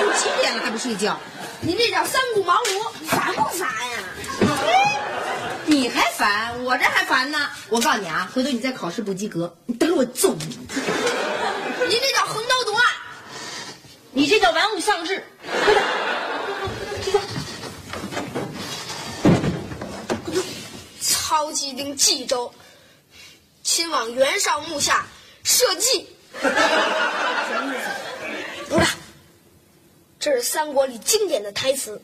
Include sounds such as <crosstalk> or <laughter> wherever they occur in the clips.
都几点了还不睡觉？你这叫三顾茅庐，烦不烦呀？你还烦，我这还烦呢。我告诉你啊，回头你再考试不及格，你等着我揍你！你这叫横刀夺爱。你这叫玩物丧志。快点，睡觉。操骑兵冀州，亲往袁绍墓下设计。不是，这是三国里经典的台词。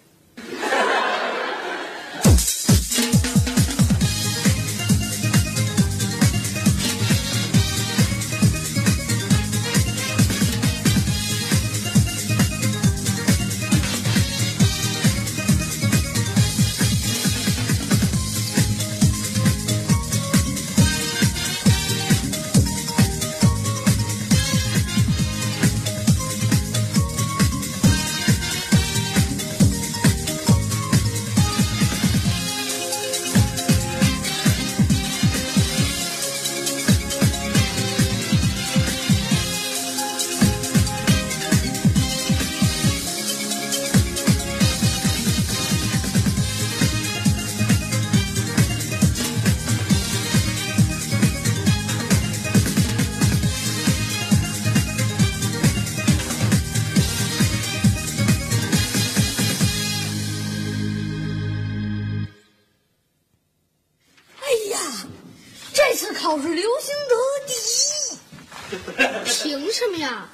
这次考试刘星得第一。凭什么呀？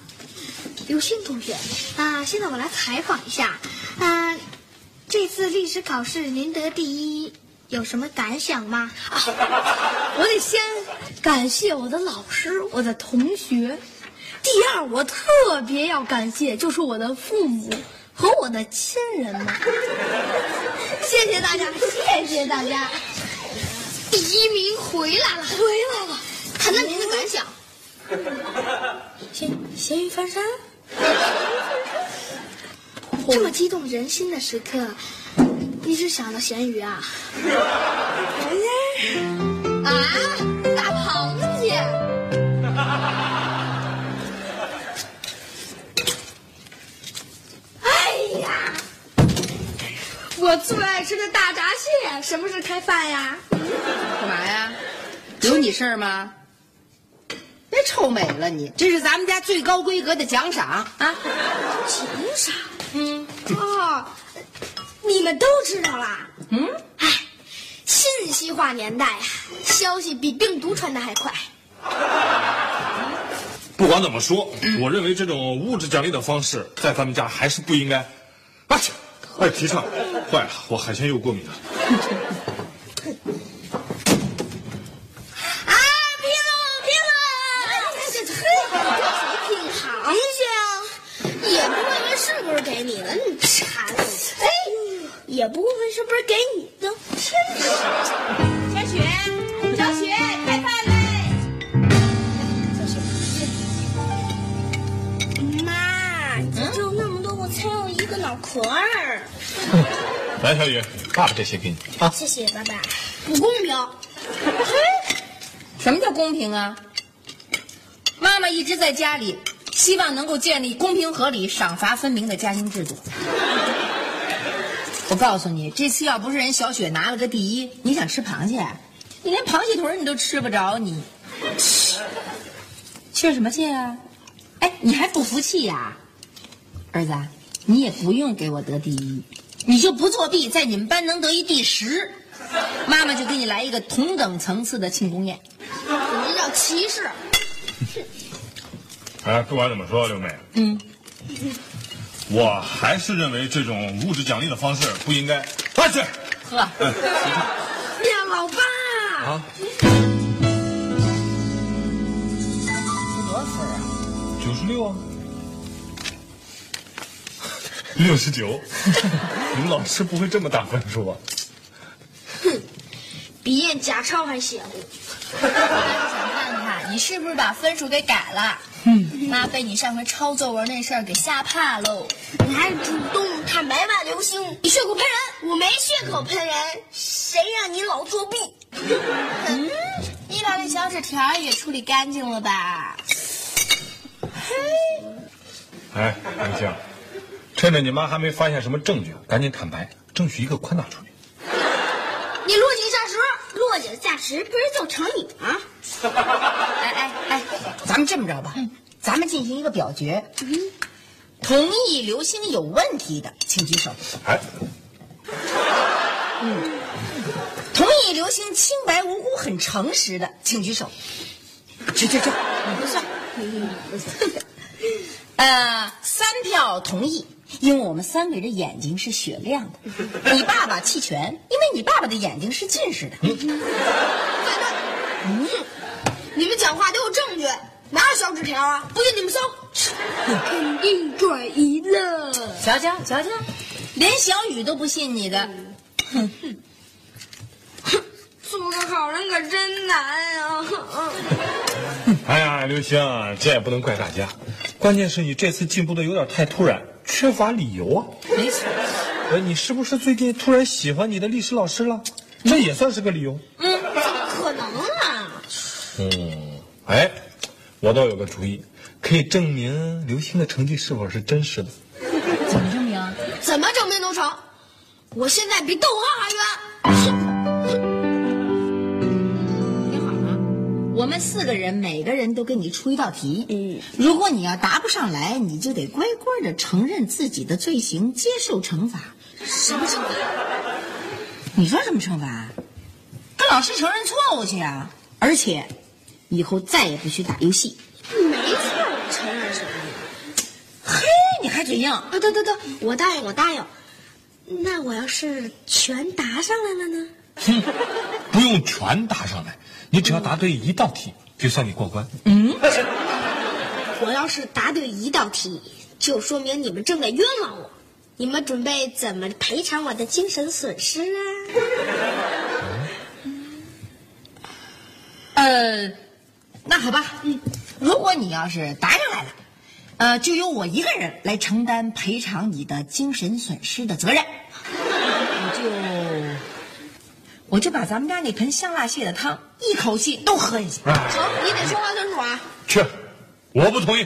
刘星同学啊，现在我来采访一下啊，这次历史考试您得第一，有什么感想吗？啊我得先感谢我的老师，我的同学。第二，我特别要感谢就是我的父母和我的亲人们。谢谢大家，谢谢大家。第一名回来了，回来了，谈谈您的感想。咸咸鱼翻身。<laughs> 这么激动人心的时刻，你是想到咸鱼啊？啊，我最爱吃的大闸蟹，什么时候开饭呀？干嘛呀？有你事儿吗？别臭美了你，这是咱们家最高规格的奖赏啊！奖赏？嗯，哦，你们都知道啦。嗯，哎，信息化年代啊，消息比病毒传的还快。不管怎么说，我认为这种物质奖励的方式在咱们家还是不应该。啊去，快提倡！坏了，我海鲜又过敏了。啊，拼了，拼了！这这嘿，拼螃蟹啊？也不问问是不是给你的，你馋。哎，也不问问是不是给你的，真是。小雪，小雪，开饭嘞！妈，你只有那么多，我才有一个脑壳儿。来，小雨，爸爸这些给你啊。谢谢爸爸，不公平。什么叫公平啊？妈妈一直在家里，希望能够建立公平合理、赏罚分明的家庭制度。我告诉你，这次要不是人小雪拿了个第一，你想吃螃蟹，你连螃蟹腿你都吃不着，你气什么气啊？哎，你还不服气呀、儿子，你也不用给我得第一，你就不作弊，在你们班能得一第十，妈妈就给你来一个同等层次的庆功宴。你这叫歧视。哎，不管怎么说，刘美，嗯，我还是认为这种物质奖励的方式不应该。快去，喝。呀，老爸，啊，多少分啊？九十六啊，六十九。<laughs> 你们老师不会这么打分数吧？哼比验假钞还邪乎。我想看看你是不是把分数给改了？嗯，妈被你上回抄作文那事儿给吓怕喽。你还主动坦白吧，刘星，你血口喷人，我没血口喷人，谁让你老作弊？嗯，你把那小纸条也处理干净了吧？嘿哎，刘星，趁着你妈还没发现什么证据，赶紧坦白，争取一个宽大处理。你落井下石，落井下石不是就成你吗？哎哎哎，咱们这么着吧，咱们进行一个表决。同意刘星有问题的，请举手。哎，同意刘星清白无辜、很诚实的，请举手。去去去，你不算。<laughs> 呃，三票同意，因为我们三个人的眼睛是雪亮的。你爸爸弃权，因为你爸爸的眼睛是近视的。你们讲话得有证据，哪有小纸条啊？不信你们搜，肯定转移了。瞧瞧瞧瞧，连小雨都不信你的。哼做个好人可真难啊！哎呀，刘星，这也不能怪大家，关键是你这次进步的有点太突然，缺乏理由啊。没错，呃，你是不是最近突然喜欢你的历史老师了？这也算是个理由。嗯怎么可能啊？嗯，哎，我倒有个主意，可以证明刘星的成绩是否是真实的。怎么证明？怎么证明都成。我现在比窦娥还冤。<laughs> 我们四个人每个人都给你出一道题。嗯，如果你要答不上来，你就得乖乖的承认自己的罪行，接受惩罚。什么惩罚？你说什么惩罚？跟老师承认错误去啊！而且，以后再也不许打游戏。没错，我承认什么呀？嘿，你还嘴硬？啊，对对对，我答应，我答应。那我要是全答上来了呢？哼，不用全答上来，你只要答对一道题，就算你过关。嗯我要是答对一道题，就说明你们正在冤枉我。你们准备怎么赔偿我的精神损失啊？呃，那好吧，嗯，如果你要是答上来了，呃，就由我一个人来承担赔偿你的精神损失的责任。我就把咱们家那盆香辣蟹的汤一口气都喝下去。成，你得说话算数啊！去，我不同意。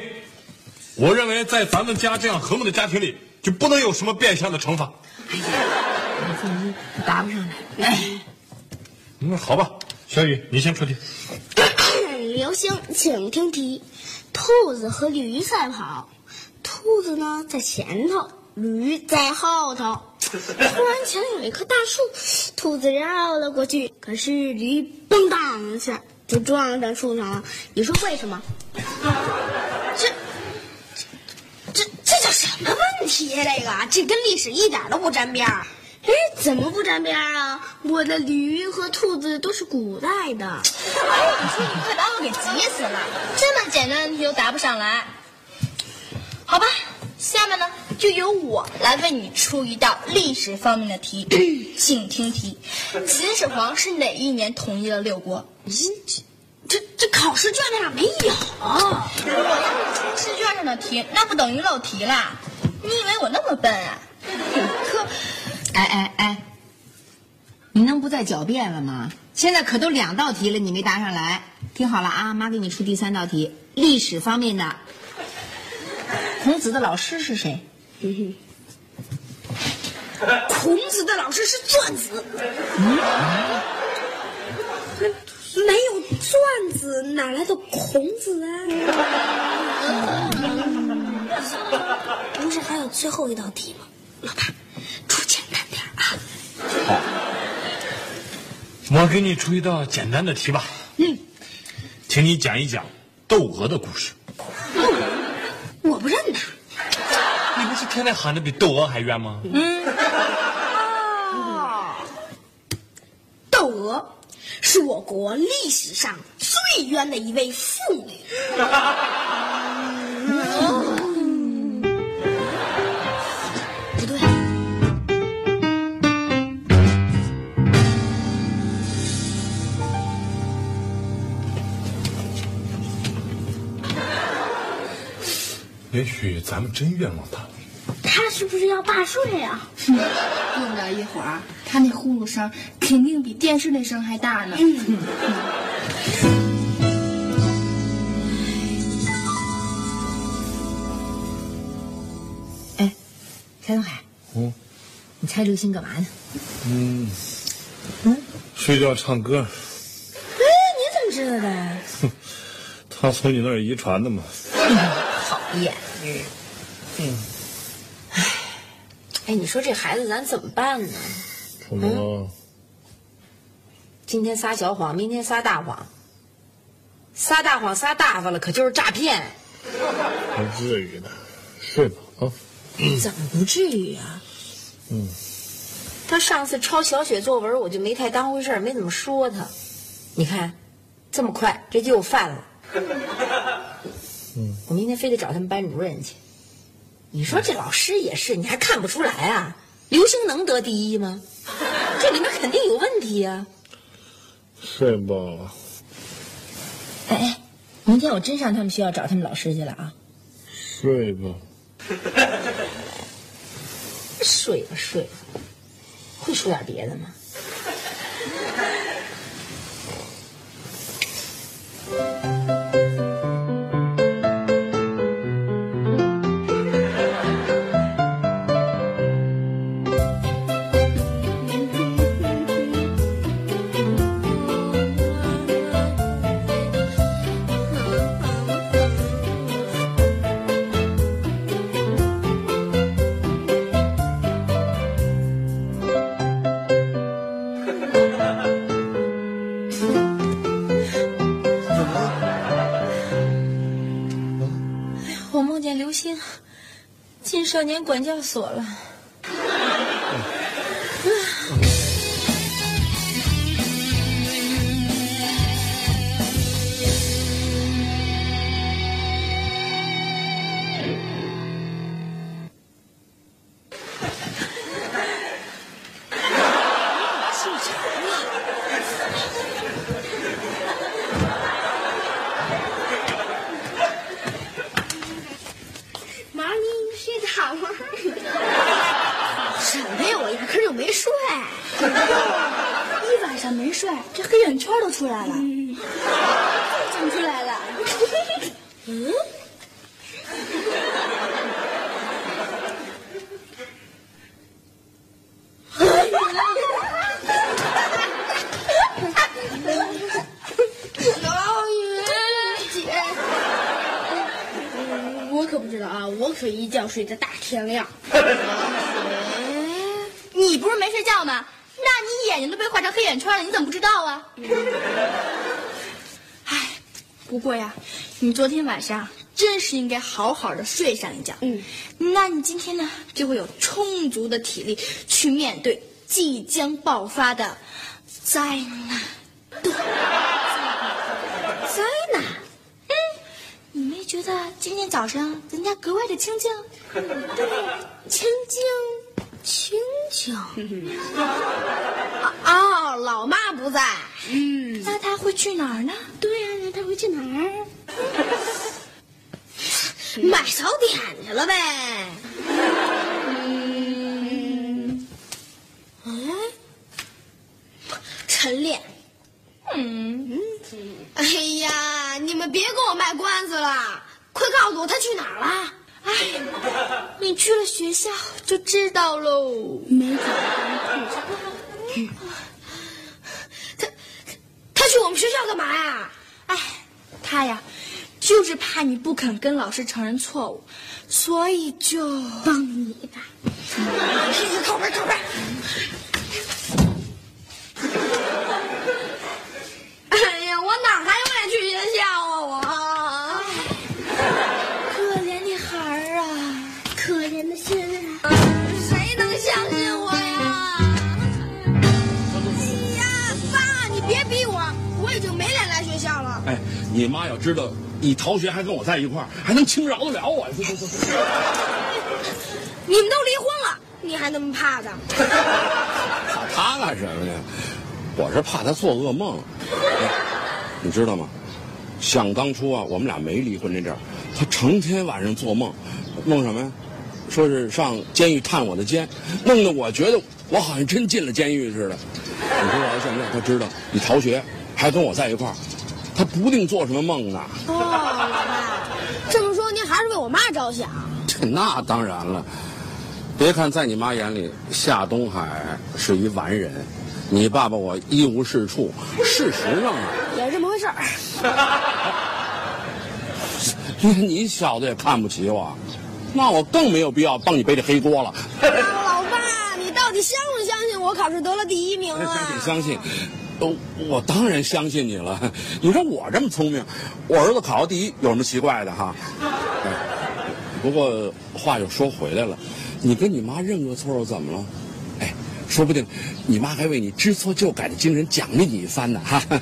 我认为在咱们家这样和睦的家庭里，就不能有什么变相的惩罚。你放心答不上来，哎，嗯，好吧，小雨，你先出题。<coughs> 刘星，请听题：兔子和驴赛跑，兔子呢在前头，驴在后头。<laughs> 突然前有一棵大树，兔子绕了过去，可是驴嘣当一下就撞在树上了。你说为什么？这这这叫什么问题呀、这个这跟历史一点都不沾边儿。哎，怎么不沾边儿啊？我的驴和兔子都是古代的。哎，你说你快把我给急死了！这么简单的题都答不上来，好吧，下面呢就由我来为你出一道历史方面的题，<clears throat> 请听题：秦始皇是哪一年统一了六国？这这考试卷子上没有。如果要是出试卷上的题，那不等于漏题啦？你以为我那么笨啊？<laughs> 可，哎哎哎，你能不再狡辩了吗？现在可都两道题了，你没答上来。听好了啊，妈给你出第三道题，历史方面的。孔子的老师是谁？孔子的老师是钻子。没有钻子，哪来的孔子啊？不是还有最后一道题吗？老爸，出简单点啊！好！我给你出一道简单的题吧。嗯，请你讲一讲窦娥的故事。窦娥我不认呐。你不是天天喊的比窦娥还冤吗？窦娥是我国历史上最冤的一位妇女。不对，也许咱们真冤枉他。是不是要罢睡啊？过不了一会儿，他那呼噜声肯定比电视那声还大呢。哎，蔡东海，嗯你猜刘星干嘛呢？嗯，嗯睡觉唱歌，哎，你怎么知道的？哼 <laughs> 他从你那儿遗传的嘛。<laughs> 讨厌。嗯。哎，哎，你说这孩子咱怎么办呢？怎么了？今天撒小谎，明天撒大谎，撒大谎撒大发了，可就是诈骗。不至于的，睡吧啊。怎么不至于啊？嗯，他上次抄小雪作文，我就没太当回事儿，没怎么说他。你看，这么快这就又犯了。嗯，我明天非得找他们班主任去。你说这老师也是，你还看不出来啊？刘星能得第一吗？这里面肯定有问题呀、<laughs> 睡吧。哎哎，明天我真上他们学校找他们老师去了啊！睡吧。<laughs> 睡吧睡吧，会说点别的吗？我少年管教所了。什么呀？我压根儿就没睡。一晚上没睡，这黑眼圈都出来了，长出来了。嗯？<laughs> 老云姐，嗯我可不知道啊，我可一觉睡到大天亮。<laughs> 你不是没睡觉吗？那你眼睛都被画成黑眼圈了，你怎么不知道啊？哎，不过呀，你昨天晚上真是应该好好的睡上一觉。嗯，那你今天呢，就会有充足的体力去面对即将爆发的灾难。灾难？觉得今天早上咱家格外的清静？<laughs> 清静，清静。<laughs> 哦，老妈不在。嗯，那他会去哪儿呢？对呀、那他会去哪儿？<laughs> 买早点去了呗。嗯，哎，晨练。嗯，哎呀，你们别跟我卖关子了，快告诉我他去哪儿了。哎，你去了学校就知道喽。没找他，他去我们学校干嘛呀？哎，他呀，就是怕你不肯跟老师承认错误，所以就帮你吧。<laughs> 靠边靠边！你妈要知道你逃学还跟我在一块儿，还能轻饶得了我？走走走走。你们都离婚了，你还那么怕他？<laughs> 怕他干什么呢？我是怕他做噩梦。哎你知道吗？想当初啊，我们俩没离婚那阵儿，他成天晚上做梦，梦什么呀？说是上监狱探我的监，弄得我觉得我好像真进了监狱似的。你说要现在他知道你逃学还跟我在一块儿，他不定做什么梦呢。哦，老爸，这么说您还是为我妈着想。这那当然了，别看在你妈眼里夏东海是一完人，你爸爸我一无是处。事实上啊，也是这么回事儿。<laughs> 连你小子也看不起我，那我更没有必要帮你背这黑锅了。老爸，你到底相不相信我考试得了第一名啊？相信相信，哦，我当然相信你了。<laughs> 你说我这么聪明，我儿子考到第一有什么奇怪的哈？不过话又说回来了，你跟你妈认个错又怎么了？哎，说不定你妈还为你知错就改的精神奖励你一番呢哈。<laughs> 哎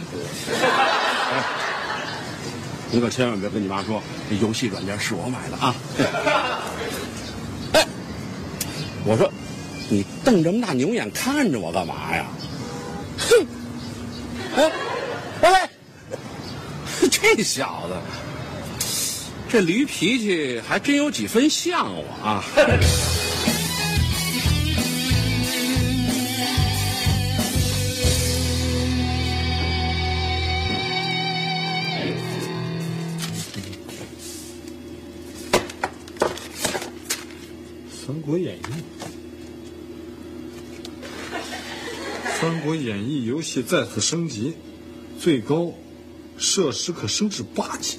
你可千万别跟你妈说，这游戏软件是我买的啊！<laughs> 哎，我说，你瞪这么大牛眼看着我干嘛呀？哼！这小子，这驴脾气还真有几分像我啊！《三国演义》，《三国演义》游戏再次升级，最高设施可升至八级。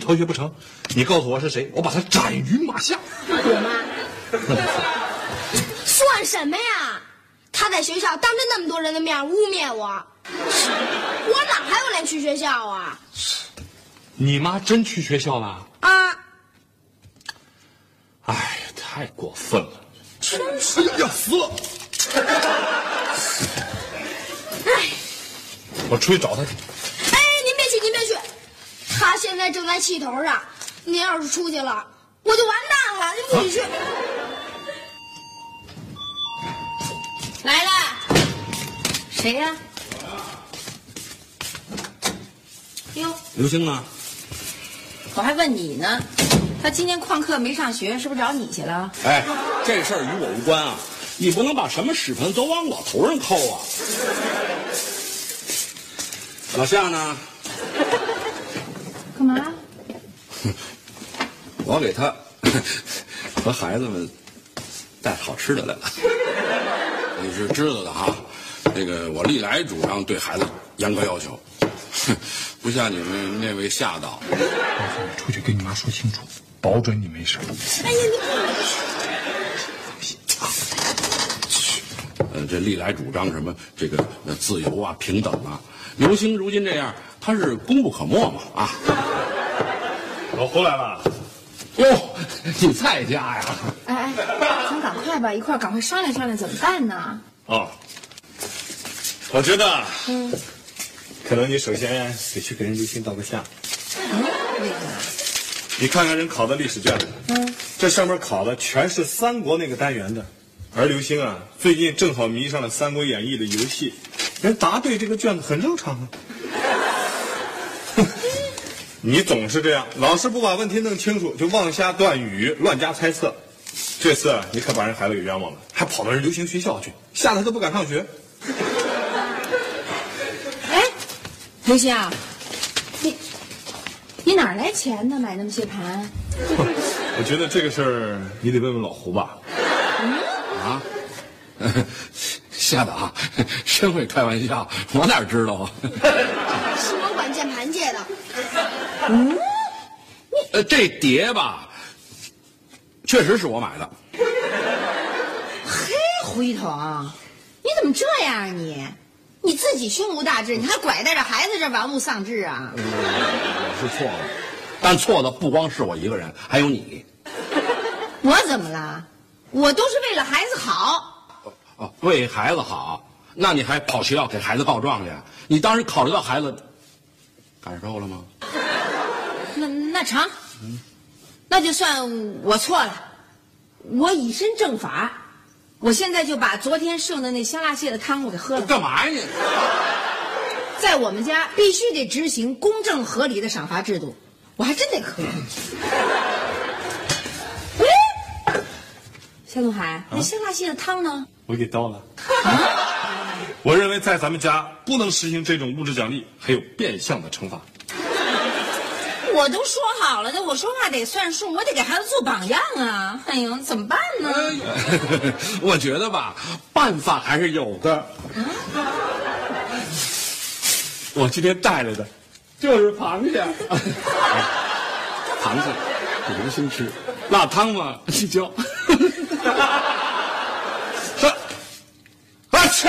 逃学不成？你告诉我是谁，我把他斩于马下。我妈算什么呀？他在学校当着那么多人的面污蔑我，我哪还有脸去学校啊？你妈真去学校了？啊，哎呀，太过分了！真是要死了！哎，我出去找他去。现在正在气头上，您要是出去了，我就完蛋了。您自己去。来了，谁呀、哟，刘星呢？我还问你呢，他今天旷课没上学，是不是找你去了？哎，这事儿与我无关啊！你不能把什么屎盆都往我头上扣啊！老夏呢？干嘛？<laughs> 我给他 <coughs> 和孩子们带好吃的来了。<laughs> 你是知道的哈，那个我历来主张对孩子严格要求，哼 <laughs> 不像你们那位夏导。出去跟你妈说清楚，保准你没事。哎呀，你呃，这历来主张什么这个呃自由啊、平等啊。刘星如今这样，他是功不可没嘛啊！我回来了。哟，你在家呀？哎哎，咱赶快吧，一块儿赶快商量商量怎么办呢？哦，我觉得，嗯，可能你首先得去给人刘星道个歉。为什么？你看看人考的历史卷子，嗯，这上面考的全是三国那个单元的，而刘星啊，最近正好迷上了《三国演义》的游戏，人答对这个卷子很正常啊。哼你总是这样，老是不把问题弄清楚，就妄下断语，乱加猜测。这次啊你可把人孩子给冤枉了，还跑到人流行学校去，吓得他都不敢上学。<laughs> 哎，刘星啊，你你哪来钱呢？买那么些盘？<laughs> 我觉得这个事儿你得问问老胡吧。啊，<laughs> 吓得啊，真会开玩笑，我哪知道啊？是我管键盘借的。呃，这碟吧，确实是我买的。嘿，胡一彤，你怎么这样啊你？你自己胸无大志，你还拐带着孩子这玩物丧志啊？我是错了，但错的不光是我一个人，还有你。<laughs> 我怎么了？我都是为了孩子好。哦，为孩子好，那你还跑学校给孩子告状去？你当时考虑到孩子感受了吗？那那成，那就算我错了，我以身正法。我现在就把昨天剩的那香辣蟹的汤我给喝了。干嘛呀你？在我们家必须得执行公正合理的赏罚制度，我还真得喝。喂，<laughs> 夏东海，那香辣蟹的汤呢？我给倒了。<laughs> 我认为在咱们家不能实行这种物质奖励，还有变相的惩罚。我都说好了的，我说话得算数，我得给孩子做榜样啊！哎呦，怎么办呢？<laughs> 我觉得吧，办法还是有的。我今天带来的就是螃蟹，<laughs> 螃蟹给刘星吃，辣汤嘛，你就。<laughs> 啊切！